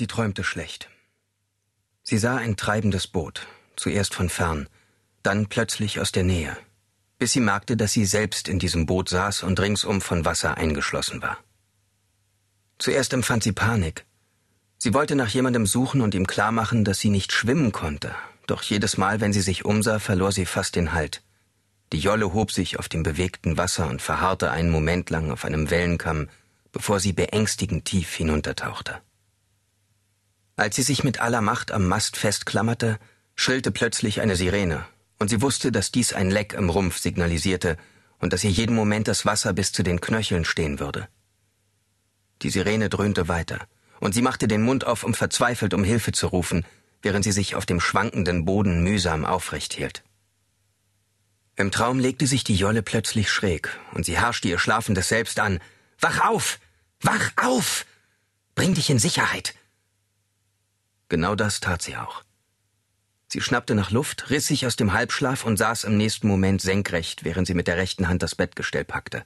Sie träumte schlecht. Sie sah ein treibendes Boot, zuerst von fern, dann plötzlich aus der Nähe, bis sie merkte, dass sie selbst in diesem Boot saß und ringsum von Wasser eingeschlossen war. Zuerst empfand sie Panik. Sie wollte nach jemandem suchen und ihm klarmachen, dass sie nicht schwimmen konnte, doch jedes Mal, wenn sie sich umsah, verlor sie fast den Halt. Die Jolle hob sich auf dem bewegten Wasser und verharrte einen Moment lang auf einem Wellenkamm, bevor sie beängstigend tief hinuntertauchte. Als sie sich mit aller Macht am Mast festklammerte, schrillte plötzlich eine Sirene, und sie wusste, dass dies ein Leck im Rumpf signalisierte und dass ihr jeden Moment das Wasser bis zu den Knöcheln stehen würde. Die Sirene dröhnte weiter, und sie machte den Mund auf, um verzweifelt um Hilfe zu rufen, während sie sich auf dem schwankenden Boden mühsam aufrecht hielt. Im Traum legte sich die Jolle plötzlich schräg, und sie herrschte ihr schlafendes Selbst an. Wach auf! Wach auf! Bring dich in Sicherheit! Genau das tat sie auch. Sie schnappte nach Luft, riss sich aus dem Halbschlaf und saß im nächsten Moment senkrecht, während sie mit der rechten Hand das Bettgestell packte.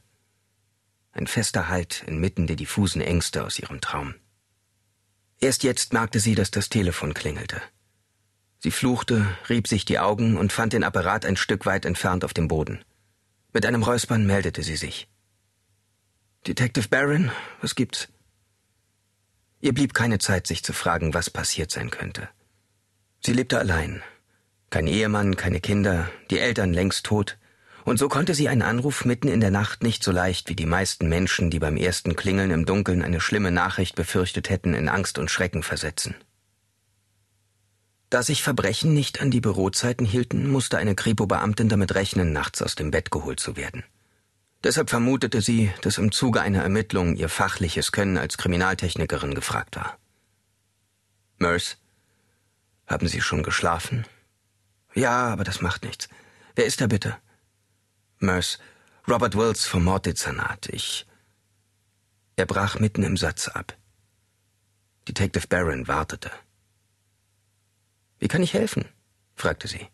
Ein fester Halt inmitten der diffusen Ängste aus ihrem Traum. Erst jetzt merkte sie, dass das Telefon klingelte. Sie fluchte, rieb sich die Augen und fand den Apparat ein Stück weit entfernt auf dem Boden. Mit einem Räuspern meldete sie sich. Detective Barron, was gibt's? Ihr blieb keine Zeit, sich zu fragen, was passiert sein könnte. Sie lebte allein. Kein Ehemann, keine Kinder, die Eltern längst tot, und so konnte sie einen Anruf mitten in der Nacht nicht so leicht wie die meisten Menschen, die beim ersten Klingeln im Dunkeln eine schlimme Nachricht befürchtet hätten, in Angst und Schrecken versetzen. Da sich Verbrechen nicht an die Bürozeiten hielten, musste eine Kripo-Beamtin damit rechnen, nachts aus dem Bett geholt zu werden. Deshalb vermutete sie, dass im Zuge einer Ermittlung ihr fachliches Können als Kriminaltechnikerin gefragt war. Merce, haben Sie schon geschlafen? Ja, aber das macht nichts. Wer ist da bitte? Merce, Robert Wills vom Morddezernat. Ich. Er brach mitten im Satz ab. Detective Barron wartete. Wie kann ich helfen? fragte sie.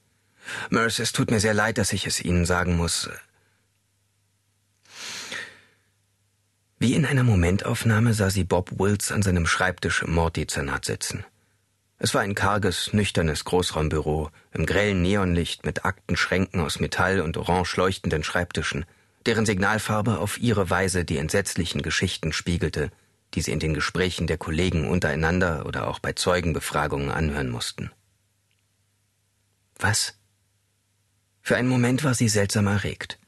Merce, es tut mir sehr leid, dass ich es Ihnen sagen muss. Wie in einer Momentaufnahme sah sie Bob Wills an seinem Schreibtisch im Morddezernat sitzen. Es war ein karges, nüchternes Großraumbüro im grellen Neonlicht mit Aktenschränken aus Metall und orange leuchtenden Schreibtischen, deren Signalfarbe auf ihre Weise die entsetzlichen Geschichten spiegelte, die sie in den Gesprächen der Kollegen untereinander oder auch bei Zeugenbefragungen anhören mussten. Was? Für einen Moment war sie seltsam erregt.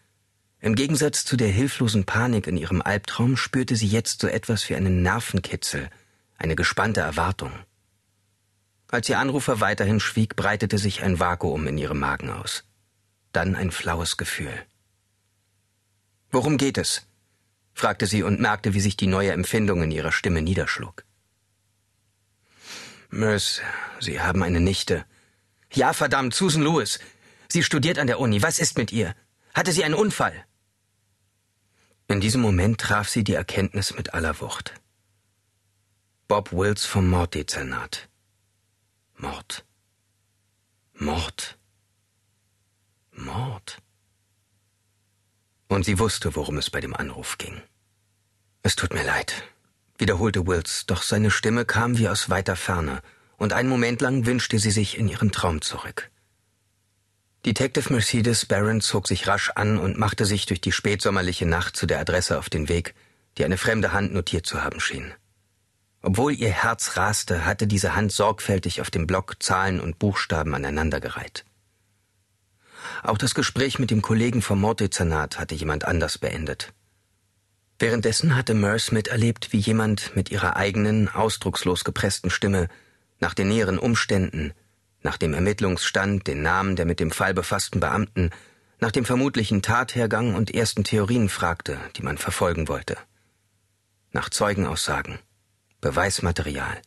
Im Gegensatz zu der hilflosen Panik in ihrem Albtraum spürte sie jetzt so etwas wie einen Nervenkitzel, eine gespannte Erwartung. Als ihr Anrufer weiterhin schwieg, breitete sich ein Vakuum in ihrem Magen aus. Dann ein flaues Gefühl. Worum geht es? fragte sie und merkte, wie sich die neue Empfindung in ihrer Stimme niederschlug. Mös, Sie haben eine Nichte. Ja, verdammt, Susan Lewis. Sie studiert an der Uni. Was ist mit ihr? Hatte sie einen Unfall? In diesem Moment traf sie die Erkenntnis mit aller Wucht. Bob Wills vom Morddezernat. Mord. Mord. Mord. Und sie wusste, worum es bei dem Anruf ging. Es tut mir leid, wiederholte Wills, doch seine Stimme kam wie aus weiter Ferne, und einen Moment lang wünschte sie sich in ihren Traum zurück. Detective Mercedes Barron zog sich rasch an und machte sich durch die spätsommerliche Nacht zu der Adresse auf den Weg, die eine fremde Hand notiert zu haben schien. Obwohl ihr Herz raste, hatte diese Hand sorgfältig auf dem Block Zahlen und Buchstaben aneinandergereiht. Auch das Gespräch mit dem Kollegen vom Morddezernat hatte jemand anders beendet. Währenddessen hatte Merce miterlebt, wie jemand mit ihrer eigenen, ausdruckslos gepressten Stimme nach den näheren Umständen, nach dem Ermittlungsstand, den Namen der mit dem Fall befassten Beamten, nach dem vermutlichen Tathergang und ersten Theorien fragte, die man verfolgen wollte. Nach Zeugenaussagen, Beweismaterial.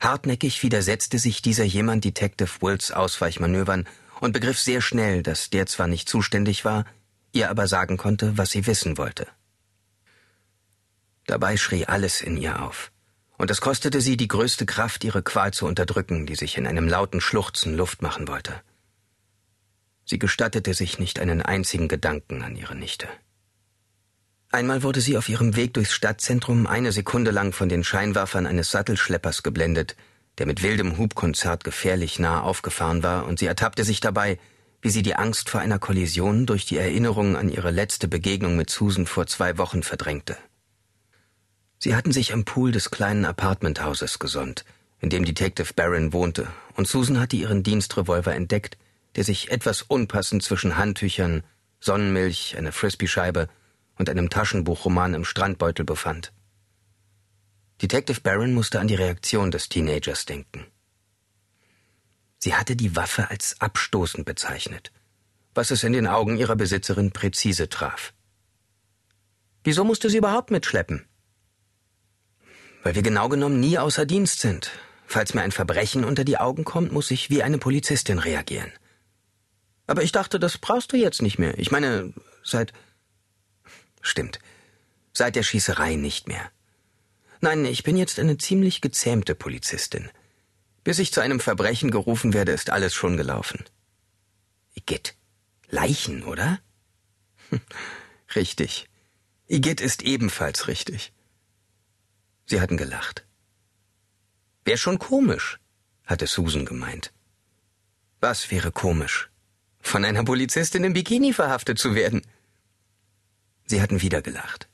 Hartnäckig widersetzte sich dieser jemand Detective Wills Ausweichmanövern und begriff sehr schnell, dass der zwar nicht zuständig war, ihr aber sagen konnte, was sie wissen wollte. Dabei schrie alles in ihr auf und es kostete sie die größte Kraft, ihre Qual zu unterdrücken, die sich in einem lauten Schluchzen Luft machen wollte. Sie gestattete sich nicht einen einzigen Gedanken an ihre Nichte. Einmal wurde sie auf ihrem Weg durchs Stadtzentrum eine Sekunde lang von den Scheinwerfern eines Sattelschleppers geblendet, der mit wildem Hubkonzert gefährlich nah aufgefahren war, und sie ertappte sich dabei, wie sie die Angst vor einer Kollision durch die Erinnerung an ihre letzte Begegnung mit Susan vor zwei Wochen verdrängte. Sie hatten sich am Pool des kleinen Apartmenthauses gesonnt, in dem Detective Barron wohnte, und Susan hatte ihren Dienstrevolver entdeckt, der sich etwas unpassend zwischen Handtüchern, Sonnenmilch, einer Frisbee-Scheibe und einem Taschenbuchroman im Strandbeutel befand. Detective Barron musste an die Reaktion des Teenagers denken. Sie hatte die Waffe als abstoßend bezeichnet, was es in den Augen ihrer Besitzerin präzise traf. Wieso musste sie überhaupt mitschleppen? Weil wir genau genommen nie außer Dienst sind. Falls mir ein Verbrechen unter die Augen kommt, muss ich wie eine Polizistin reagieren. Aber ich dachte, das brauchst du jetzt nicht mehr. Ich meine, seit. Stimmt. Seit der Schießerei nicht mehr. Nein, ich bin jetzt eine ziemlich gezähmte Polizistin. Bis ich zu einem Verbrechen gerufen werde, ist alles schon gelaufen. Igitt. Leichen, oder? richtig. Igitt ist ebenfalls richtig. Sie hatten gelacht. Wär schon komisch, hatte Susan gemeint. Was wäre komisch? Von einer Polizistin im Bikini verhaftet zu werden. Sie hatten wieder gelacht.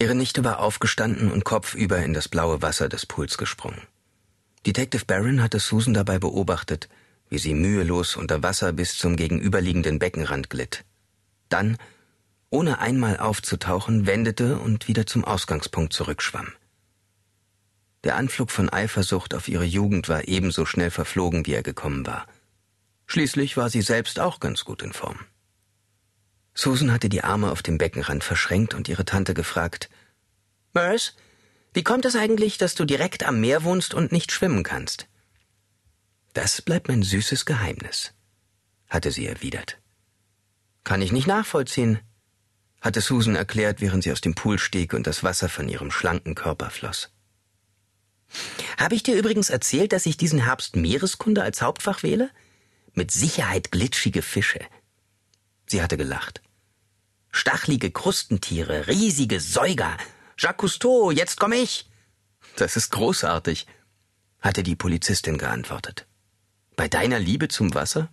Ihre Nichte war aufgestanden und kopfüber in das blaue Wasser des Pools gesprungen. Detective Barron hatte Susan dabei beobachtet, wie sie mühelos unter Wasser bis zum gegenüberliegenden Beckenrand glitt. Dann, ohne einmal aufzutauchen, wendete und wieder zum Ausgangspunkt zurückschwamm. Der Anflug von Eifersucht auf ihre Jugend war ebenso schnell verflogen, wie er gekommen war. Schließlich war sie selbst auch ganz gut in Form. Susan hatte die Arme auf dem Beckenrand verschränkt und ihre Tante gefragt, Merce, wie kommt es eigentlich, dass du direkt am Meer wohnst und nicht schwimmen kannst? Das bleibt mein süßes Geheimnis, hatte sie erwidert. Kann ich nicht nachvollziehen, hatte Susan erklärt, während sie aus dem Pool stieg und das Wasser von ihrem schlanken Körper floss. Habe ich dir übrigens erzählt, dass ich diesen Herbst Meereskunde als Hauptfach wähle? Mit Sicherheit glitschige Fische. Sie hatte gelacht. Stachlige Krustentiere, riesige Säuger. Jacques Cousteau, jetzt komm ich. Das ist großartig, hatte die Polizistin geantwortet. Bei deiner Liebe zum Wasser?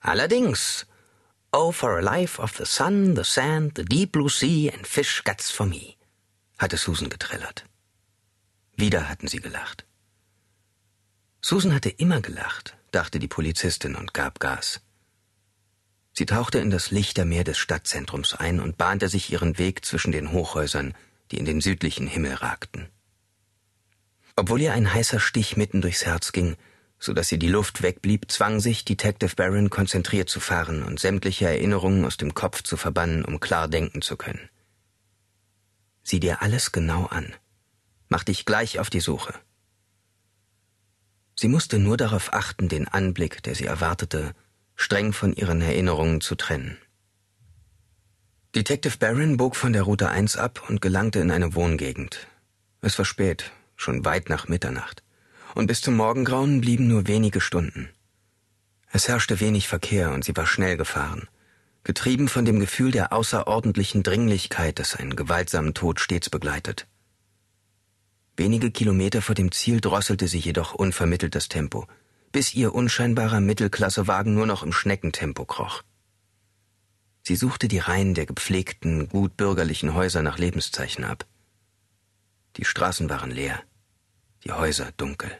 Allerdings. Oh, for a life of the sun, the sand, the deep blue sea and fish guts for me, hatte Susan getrellert. Wieder hatten sie gelacht. Susan hatte immer gelacht, dachte die Polizistin und gab Gas. Sie tauchte in das Lichtermeer des Stadtzentrums ein und bahnte sich ihren Weg zwischen den Hochhäusern, die in den südlichen Himmel ragten. Obwohl ihr ein heißer Stich mitten durchs Herz ging, so dass ihr die Luft wegblieb, zwang sich Detective Barron konzentriert zu fahren und sämtliche Erinnerungen aus dem Kopf zu verbannen, um klar denken zu können. Sieh dir alles genau an. Mach dich gleich auf die Suche. Sie musste nur darauf achten, den Anblick, der sie erwartete, streng von ihren Erinnerungen zu trennen. Detective Barron bog von der Route 1 ab und gelangte in eine Wohngegend. Es war spät, schon weit nach Mitternacht, und bis zum Morgengrauen blieben nur wenige Stunden. Es herrschte wenig Verkehr und sie war schnell gefahren, getrieben von dem Gefühl der außerordentlichen Dringlichkeit, das einen gewaltsamen Tod stets begleitet. Wenige Kilometer vor dem Ziel drosselte sie jedoch unvermittelt das Tempo – bis ihr unscheinbarer Mittelklassewagen nur noch im Schneckentempo kroch. Sie suchte die Reihen der gepflegten, gut bürgerlichen Häuser nach Lebenszeichen ab. Die Straßen waren leer, die Häuser dunkel.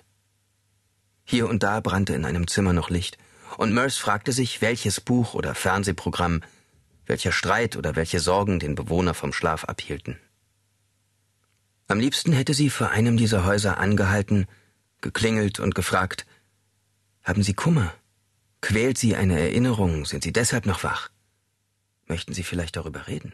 Hier und da brannte in einem Zimmer noch Licht, und Merce fragte sich, welches Buch oder Fernsehprogramm, welcher Streit oder welche Sorgen den Bewohner vom Schlaf abhielten. Am liebsten hätte sie vor einem dieser Häuser angehalten, geklingelt und gefragt, haben Sie Kummer? Quält Sie eine Erinnerung? Sind Sie deshalb noch wach? Möchten Sie vielleicht darüber reden?